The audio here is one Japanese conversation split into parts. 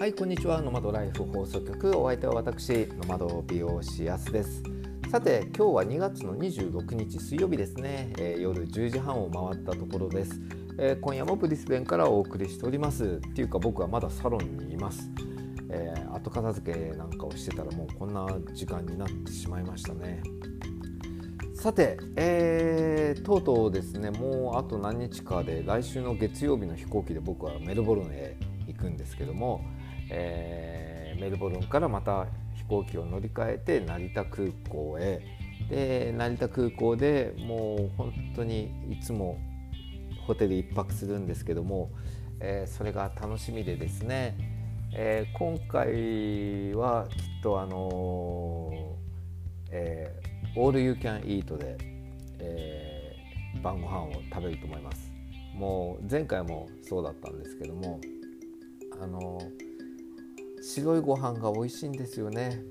はいこんにちは。ノマドライフ放送局。お相手は私ノマド美容師やすです。さて今日は2月の26日水曜日ですね、えー、夜10時半を回ったところです、えー、今夜もブリスベンからお送りしております。っていうか僕はまだサロンにいます。えー、後片付けなんかをしてたらもうこんな時間になってしまいましたね。さて、えー、とうとうですねもうあと何日かで来週の月曜日の飛行機で僕はメルボルンへ行くんですけども、えー、メルボルンからまた飛行機を乗り換えて成田空港へ。で成田空港でもう本当にいつもホテル1泊するんですけども、えー、それが楽しみでですね、えー、今回はきっとあのー、えー、オールユーキャンイートで、えー、晩ご飯を食べると思います。もう前回もそうだったんですけどもあのー白いご飯が美味しいんですよね。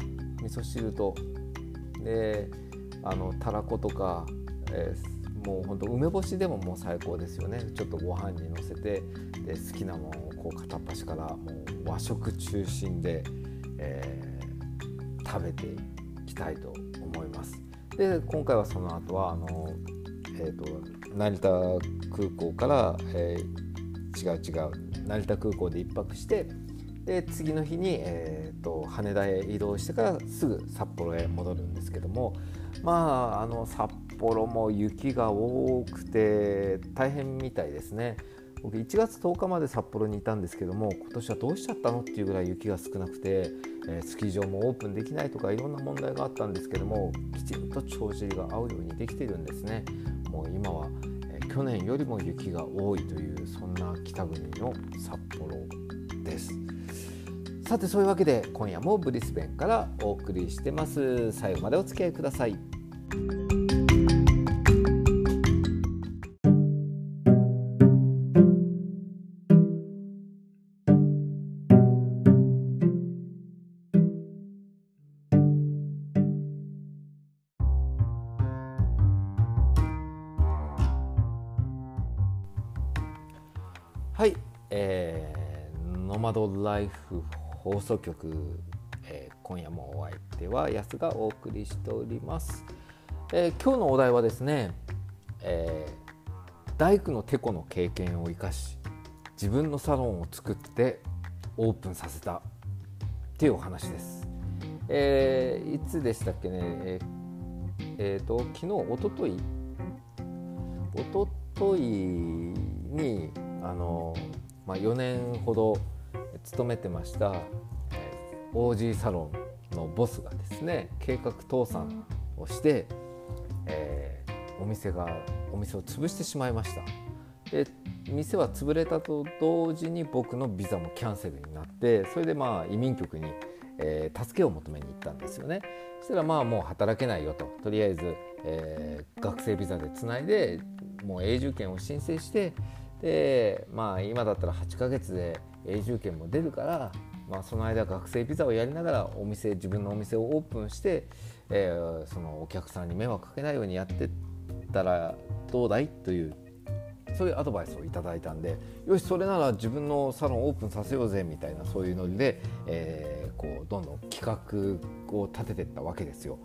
味噌汁と。であのたらことか、えー、もうほんと梅干しでももう最高ですよね。ちょっとご飯にのせてで好きなものをこう片っ端からもう和食中心で、えー、食べていきたいと思います。で今回はその後はあの、えーと、と成田空港から、えー、違う違う成田空港で1泊してで次の日に、えーと、羽田へ移動してからすぐ札幌へ戻るんですけどもまああの札幌も雪が多くて大変みたいですね。僕1月10日まで札幌にいたんですけども今年はどうしちゃったのっていうぐらい雪が少なくて、えー、スキー場もオープンできないとかいろんな問題があったんですけどもきちんと帳尻が合うようにできているんですねもう今は、えー、去年よりも雪が多いというそんな北国の札幌です。さてそういうわけで今夜もブリスベンからお送りしてます。最後までお付き合いください。はい、えー、ノマドライフ放送局、えー、今夜もお相手は安がお送りしております、えー、今日のお題はですね、えー、大工のてこの経験を生かし自分のサロンを作ってオープンさせたっていうお話です、えー、いつでしたっけね？えー、えー、と昨日おととい？おとといにあの、まあ、4年ほど勤めてました、OG サロンのボスがですね計画倒産をして、えー、お店がお店を潰してしまいました。で店は潰れたと同時に僕のビザもキャンセルになってそれでまあ移民局に、えー、助けを求めに行ったんですよね。そしたらまあもう働けないよと。とりあえず、えー、学生ビザでつないでもう永住権を申請してでまあ今だったら8ヶ月で永住権も出るから、まあ、その間学生ビザをやりながらお店自分のお店をオープンして、えー、そのお客さんに迷惑かけないようにやってったらどうだいというそういうアドバイスをいただいたんでよしそれなら自分のサロンオープンさせようぜみたいなそういうノリで、えー、こうどんどん企画を立てていったわけですよ。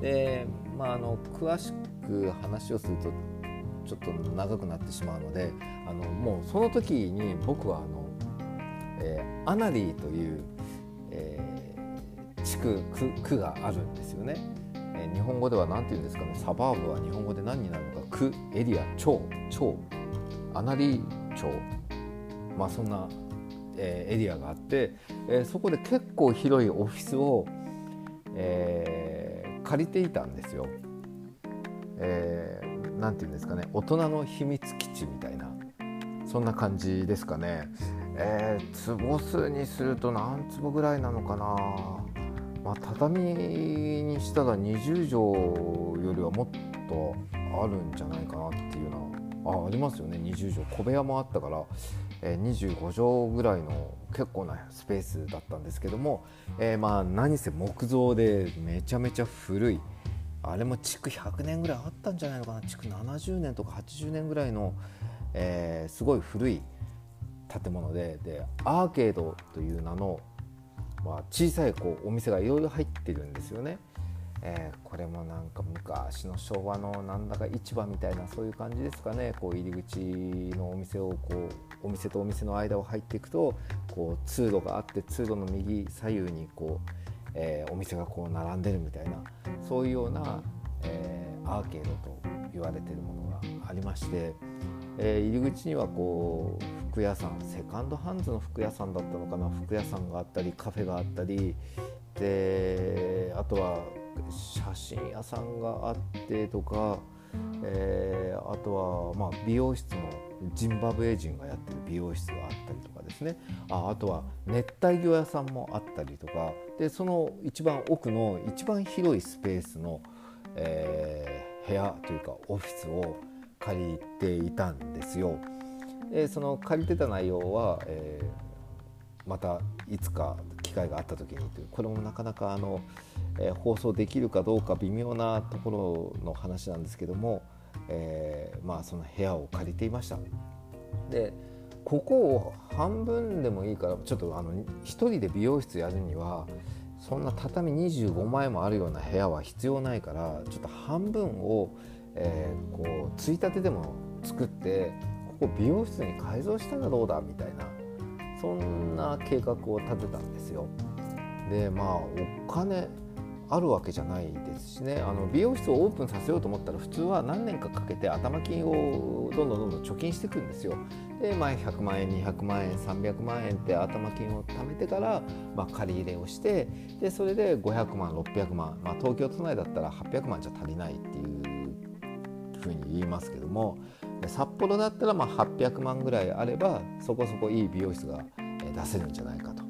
でまあ、あの詳しく話をするとちょっと長くなってしまうのであのもうその時に僕はあのえー、アナリーという、えー、地区区区があるんですよね、えー、日本語では何て言うんですかね。サバーブは日本語で何になるのか。区エリア町町。アナリー町。まあそんな、えー、エリアがあって、えー、そこで結構広いオフィスを、えー、借りていたんですよ。えー、なんて言うんですかね。大人の秘密基地みたいな。そんな感じですかね。えー、坪数にすると何坪ぐらいなのかな、まあ、畳にしたら20畳よりはもっとあるんじゃないかなっていうのはあありますよね。20畳。小部屋もあったから、えー、25畳ぐらいの結構なスペースだったんですけども、えー、まあ何せ木造でめちゃめちゃ古い。あれも築100年ぐらいあったんじゃないのかな。築70年とか80年ぐらいの、えー、すごい古い建物ででアーケードという名の、まあ、小さいこうお店がいろいろ入ってるんですよね。えー、これもなんか昔の昭和のなんだか市場みたいなそういう感じですかねこう入り口のお店をこうお店とお店の間を入っていくとこう通路があって通路の右左右にこう、えー、お店がこう並んでるみたいなそういうような、えー、アーケードと言われてるものがありまして、え、入り口にはこう服屋さんセカンドハンズの服屋さんだったのかな服屋さんがあったりカフェがあったりであとは写真屋さんがあってとか、えー、あとはまあ美容室のジンバブエ人がやってる美容室があったりとかですねああとは熱帯魚屋さんもあったりとかでその一番奥の一番広いスペースの、えー、部屋というかオフィスを借りていたんですよ。でその借りてた内容は、えー、またいつか機会があった時にというこれもなかなかあのえー、放送できるかどうか微妙なところの話なんですけども、えー、まあ、その部屋を借りていました。でここを半分でもいいからちょっとあの1人で美容室やるにはそんな畳25枚もあるような部屋は必要ないからちょっと半分を、えー、こうついたてでも作ってここ美容室に改造したらどうだみたいなそんな計画を立てたんですよ。でまあお金あるわけじゃないですしねあの美容室をオープンさせようと思ったら普通は何年かかけて頭金をどんどんどんどん貯金していくんですよ。で、まあ、100万円200万円300万円って頭金を貯めてから、まあ、借り入れをしてでそれで500万600万、まあ、東京都内だったら800万じゃ足りないっていうふうに言いますけども札幌だったらまあ800万ぐらいあればそこそこいい美容室が出せるんじゃないかと。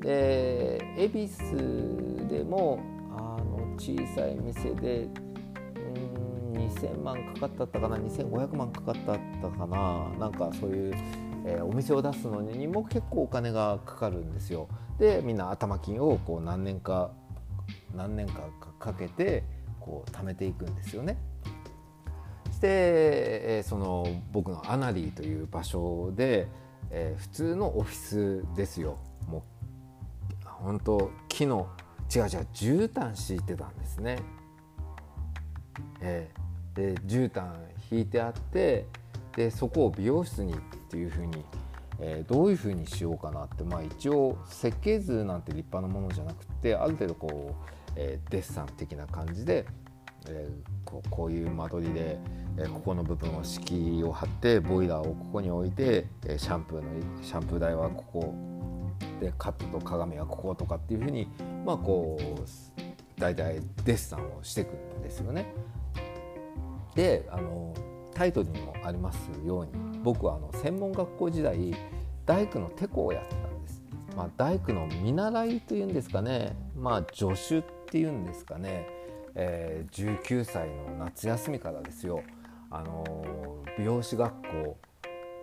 で恵比寿でもあの小さい店でうん2000万かかったかな2500万かかったかななんかそういう、えー、お店を出すのにも結構お金がかかるんですよ。でみんな頭金をこう何年か何年かかけてこう貯めていくんですよね。して、え、その僕のアナリーという場所で、えー、普通のオフィスですよ。もう本当木の違う違う絨毯敷いてたんですね。えー、で絨毯引いてあってでそこを美容室にっていうふうに、えー、どういうふうにしようかなって、まあ、一応設計図なんて立派なものじゃなくてある程度こう、えー、デッサン的な感じで、えー、こうこういう間取りで、えー、ここの部分を敷居を張ってボイラーをここに置いて、え、シャンプーのシャンプー台はここでカットと鏡はこことかっていうふうにまあこう大体デッサンをしていくんですよね。であのタイトルにもありますように僕はあの専門学校時代大工のテコをやってたんです。まあ、大工の見習いというんですかね、まあ、助手っていうんですかね、えー、19歳の夏休みからですよ、あの美容師学校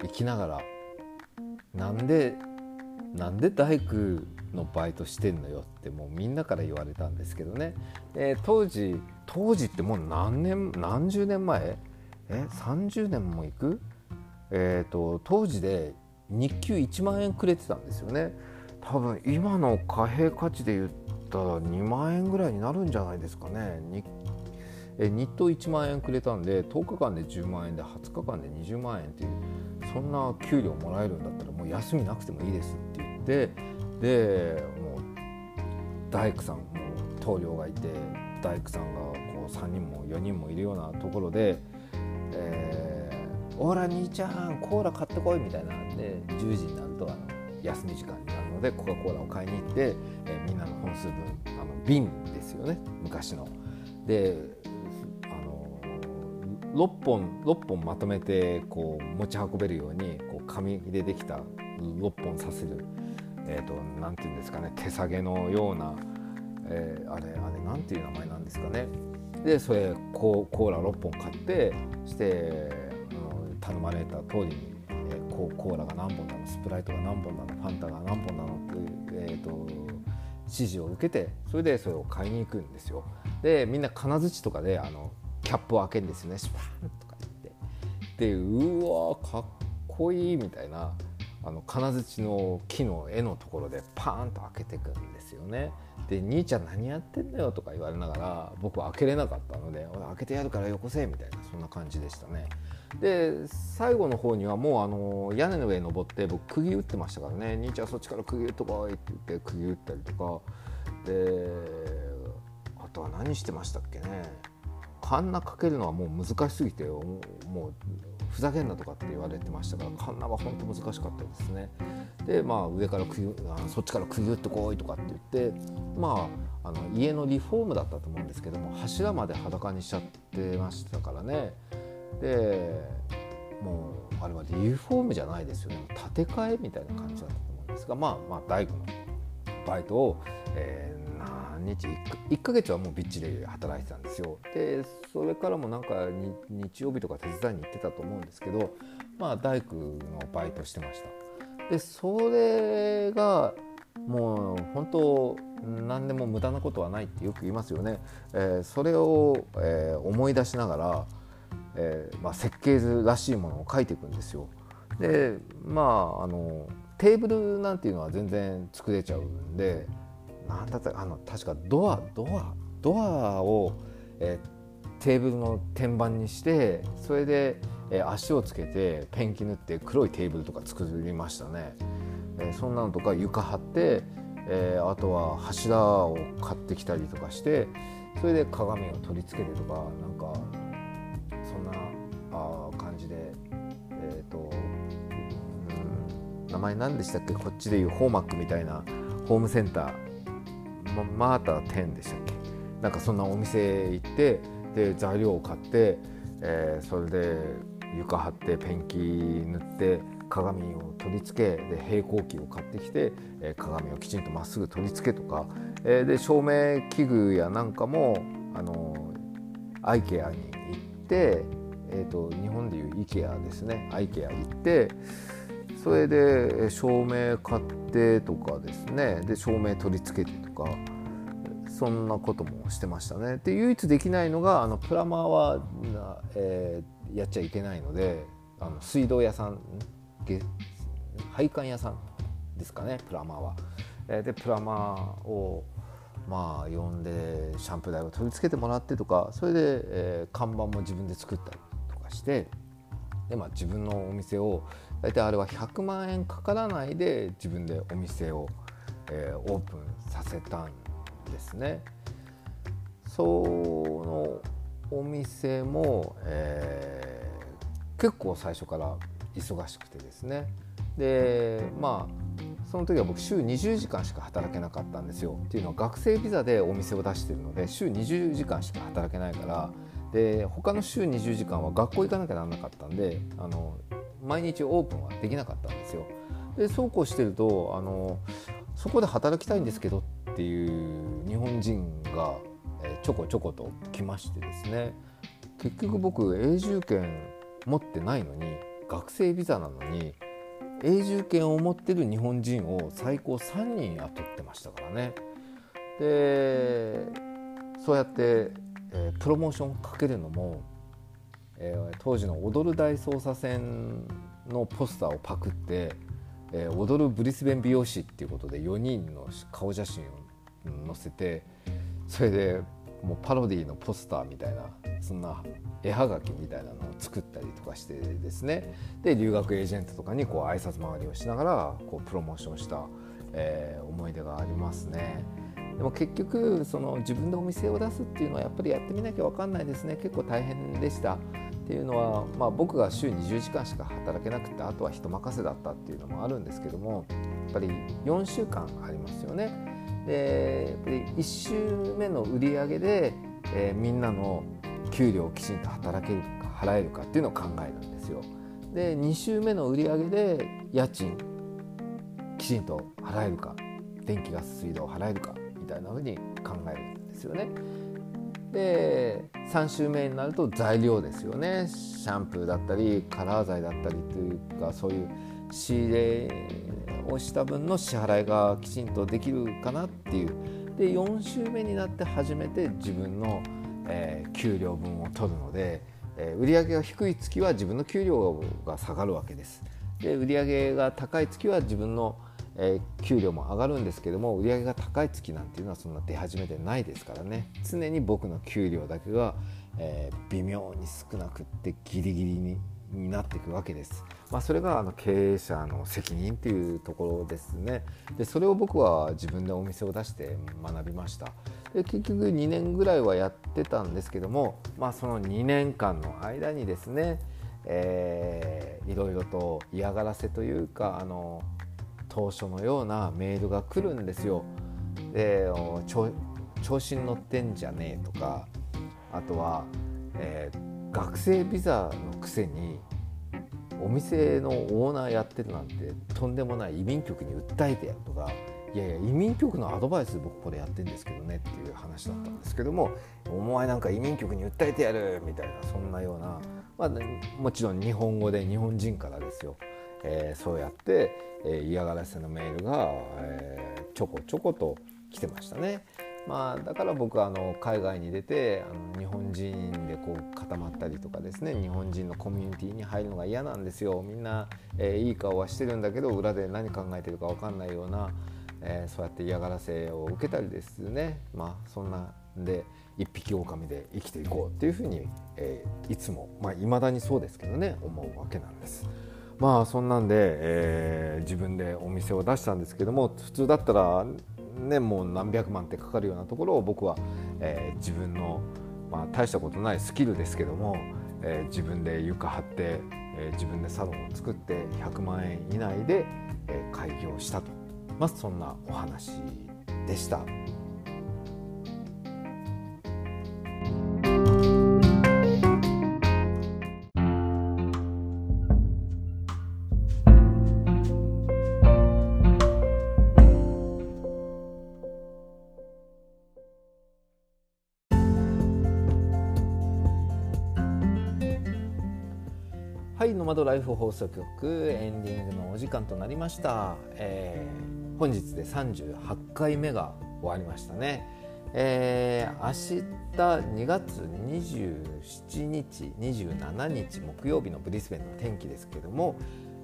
行きながらなんでなんで大工のバイトしてんのよってもうみんなから言われたんですけどね、えー、当時当時ってもう何年何十年前？え？30年もいく、えーと、当時で日給1万円くれてたんですよね。多分今の貨幣価値で言ったら2万円ぐらいになるんじゃないですかね。え日当1万円くれたんで10日間で10万円で20日間で20万円っていうそんな給料もらえるんだったらもう休みなくてもいいですって言ってでもう大工さんも棟梁がいて大工さんがこう3人も4人もいるようなところで「えー、おら兄ちゃんコーラ買ってこい」みたいなんで10時になるとあの休み時間になるのでコカ・コーラを買いに行って、え、みんなの本数分あの瓶ですよね昔の。であの6本6本まとめてこう持ち運べるようにこう紙でできた6本させるえーと、なんていうんですかね手提げのような、えー、あれあれなんていう名前なんですかねでそれココーラ6本買ってして頼まれた通りに、こう、コーラが何本なのスプライトが何本なのファンタが何本なのっていう、えーと、指示を受けてそれでそれを買いに行くんですよ。でみんな金槌とかであのキャップを開けるんですよねシュパーンとか言って。でうわかっこいいみたいなあの金槌の木の絵のところでパーンと開けていくんですよね。で「兄ちゃん何やってんだよ」とか言われながら僕は開けれなかったので「開けてやるからよこせ」みたいなそんな感じでしたね。で最後の方にはもうあの屋根の上に登って僕釘打ってましたからね「兄ちゃんそっちから釘打っとこい」って言って釘打ったりとかであとは何してましたっけねカンナかけるのはもう難しすぎてもうふざけんなとかって言われてましたからカンナは本当難しかったですね。でまあ上から釘あそっちから釘打ってこいとかって言ってまああの家のリフォームだったと思うんですけども柱まで裸にしちゃってましたからね。でもうあれはリフォームじゃないですよね建て替えみたいな感じだったと思うんですがまあまあ大工のバイトを、えー、何日？1, 1ヶ月はもうびっちり働いてたんですよ。でそれからもなんか日曜日とか手伝いに行ってたと思うんですけどまあ大工のバイトしてました。でそれがもう本当何でも無駄なことはないってよく言いますよね、えー、それを、えー、思い出しながらえーまあ、設計図らしいものを書いていくんですよ。でまああのテーブルなんていうのは全然作れちゃうんでなんだったあの確かドアドアドアを、えー、テーブルの天板にしてそれで、えー、足をつけてペンキ塗って黒いテーブルとか作りましたね。えー、そんなのとか床張って、えー、あとは柱を買ってきたりとかしてそれで鏡を取り付けてとかなんかそんなあ感じでえっ、ー、と、うん、名前何でしたっけ？こっちでいうホーマックみたいなホームセンターママータ10でしたっけ？なんかそんなお店行ってで材料を買って、えー、それで床張ってペンキ塗って鏡を取り付けで平行機を買ってきて、えー、鏡をきちんとまっすぐ取り付けとか、えー、で照明器具やなんかもあのアイケアに行って、えーと、日本でいう IKEA ですね。IKEA 行ってそれで照明買ってとかですねで照明取り付けてとかそんなこともしてましたね。で唯一できないのがあのプラマーは、えー、やっちゃいけないのであの水道屋さん配管屋さんですかねプラマーは。でプラマーをまあ呼んでシャンプー台を取り付けてもらってとかそれで、えー、看板も自分で作ったりとかしてで、まあ、自分のお店を大体あれは100万円かからないで自分でお店を、えー、オープンさせたんですね。そのお店も、えー、結構最初から忙しくてですね。でまあその時は僕週20時間しか働けなかったんですよ。っていうのは学生ビザでお店を出してるので週20時間しか働けないから。で他の週20時間は学校行かなきゃならなかったんであの毎日オープンはできなかったんですよ。でそうこうしてるとあのそこで働きたいんですけどっていう日本人がちょこちょこと来ましてですね結局僕永住権持ってないのに学生ビザなのに永住権を持ってる日本人を最高3人雇ってましたからねでそうやって、えー、プロモーションかけるのも、えー、当時の「踊る大捜査線」のポスターをパクって「えー、踊るブリスベン美容師」っていうことで4人の顔写真を載せてそれでもうパロディのポスターみたいなそんな絵はがきみたいなのを作ったりとかしてですね。で留学エージェントとかにこう挨拶回りをしながらこうプロモーションした、えー、思い出がありますね。でも結局その自分でお店を出すっていうのはやっぱりやってみなきゃ分かんないですね。結構大変でした。っていうのは、まあ、僕が週20時間しか働けなくてあとは人任せだったっていうのもあるんですけどもやっぱり4週間ありますよね。でやっぱり1週目の売り上げで、えー、みんなの給料をきちんと働けるか払えるかっていうのを考えるんですよ。で2週目の売り上げで家賃きちんと払えるか電気ガス水道払えるかみたいなふうに考えるんですよね。で3週目になると材料ですよね。シャンプーだったりカラー剤だったりというかそういう仕入れをした分の支払いがきちんとできるかなっていう。で4週目になって初めて自分の、えー、給料分を取るので、えー、売上が低い月は自分の給料が下がるわけです。で売上が高い月は自分のえー、給料も上がるんですけども売り上げが高い月なんていうのはそんな出始めてないですからね常に僕の給料だけが、えー、微妙に少なくってギリギリにになっていくわけです。まあ、それがあの経営者の責任っていうところですね。でそれを僕は自分でお店を出して学びました。で結局2年ぐらいはやってたんですけども、まあ、その2年間の間にですね、えー、いろいろと嫌がらせというかあの当初のようなメールが来るんですよ。で調子に乗ってんじゃねえとかあとは、えー、学生ビザのくせにお店のオーナーやってるなんてとんでもない移民局に訴えてやるとかいやいや移民局のアドバイス僕これやってるんですけどねっていう話だったんですけどもお前なんか移民局に訴えてやるみたいなそんなような、まあ、もちろん日本語で日本人からですよ、えー、そうやってえ嫌がらせのメールが、えちょこちょこと来てましたね。まあ、だから僕はあの海外に出てあの日本人でこう固まったりとかですね日本人のコミュニティに入るのが嫌なんですよみんな、え、いい顔はしてるんだけど裏で何考えてるか分かんないような、え、そうやって嫌がらせを受けたりですねまあそんなんで一匹狼で生きていこうっていうふうに、え、いつもまあ、未だにそうですけどね思うわけなんです。まあそんなんで、えー、自分でお店を出したんですけども普通だったらねもう何百万ってかかるようなところを僕は、えー、自分の、まあ、大したことないスキルですけども、えー、自分で床張って、え自分でサロンを作って100万円以内で、え開業したと、まあ、そんなお話でした。はいノマドライフ放送局エンディングのお時間となりました、えー、本日で38回目が終わりましたね。えー、明日2月27日27日木曜日のブリスベンの天気ですけども、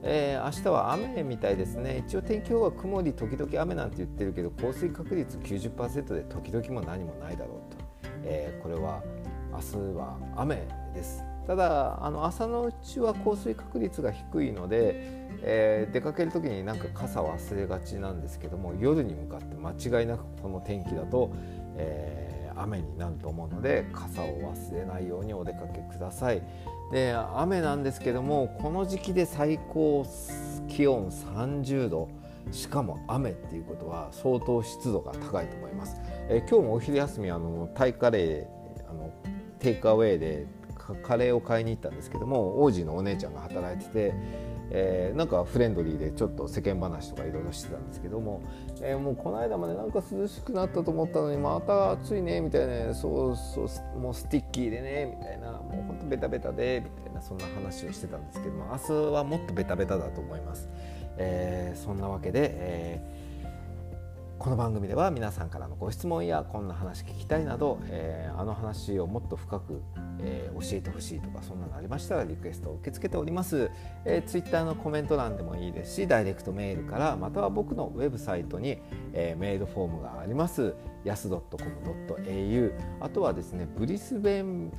えー、明日は雨みたいですね。一応天気予報は曇り時々雨なんて言ってるけど降水確率90%で時々も何もないだろうと、えー、これは明日は雨です。ただあの朝のうちは降水確率が低いので、えー、出かける時になんか傘忘れがちなんですけども夜に向かって間違いなくこの天気だと、えー、雨になると思うので傘を忘れないようにお出かけください。で雨なんですけどもこの時期で最高気温30度しかも雨っていうことは相当湿度が高いと思います。えー、今日もお昼休みあのタイカレーあの takeaway でカレーを買いに行ったんですけどもオージーのお姉ちゃんが働いてて、えー、なんかフレンドリーでちょっと世間話とかいろいろしてたんですけども、えー、もうこの間までなんか涼しくなったと思ったのにまた暑いねみたいなそうそうもう sticky でねみたいなもうほんとベタベタでみたいなそんな話をしてたんですけども明日はもっとベタベタだと思います。えー、そんなわけで、えーこの番組では皆さんからのご質問やこんな話聞きたいなど、えー、あの話をもっと深く、えー、教えてほしいとかそんなのありましたらリクエストを受け付けております、えー、Twitter のコメント欄でもいいですしダイレクトメールからまたは僕のウェブサイトに、えー、メールフォームがあります。やす .com.au あとはですねブリスベン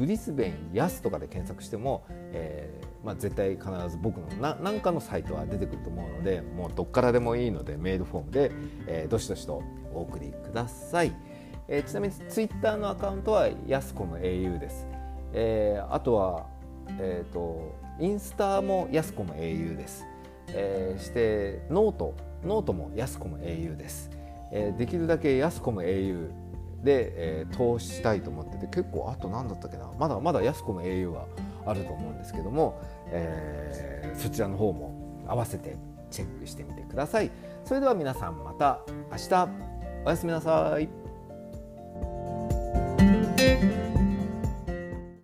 ブリスベンヤスとかで検索しても、えーまあ、絶対必ず僕の何かのサイトは出てくると思うのでもうどっからでもいいのでメールフォームで、えー、どしどしとお送りください、えー、ちなみにツイッターのアカウントはやすこの au です、えー、あとは、えーと、インスタもやすこの au です、えー、してノートノートもやすこの au です、えー、できるだけやすこの au で、えー、統一したいと思ってて結構あと何だったっけなまだまだ安子の au はあると思うんですけども、えー、そちらの方も合わせてチェックしてみてください。それでは皆さんまた明日おやすみなさい。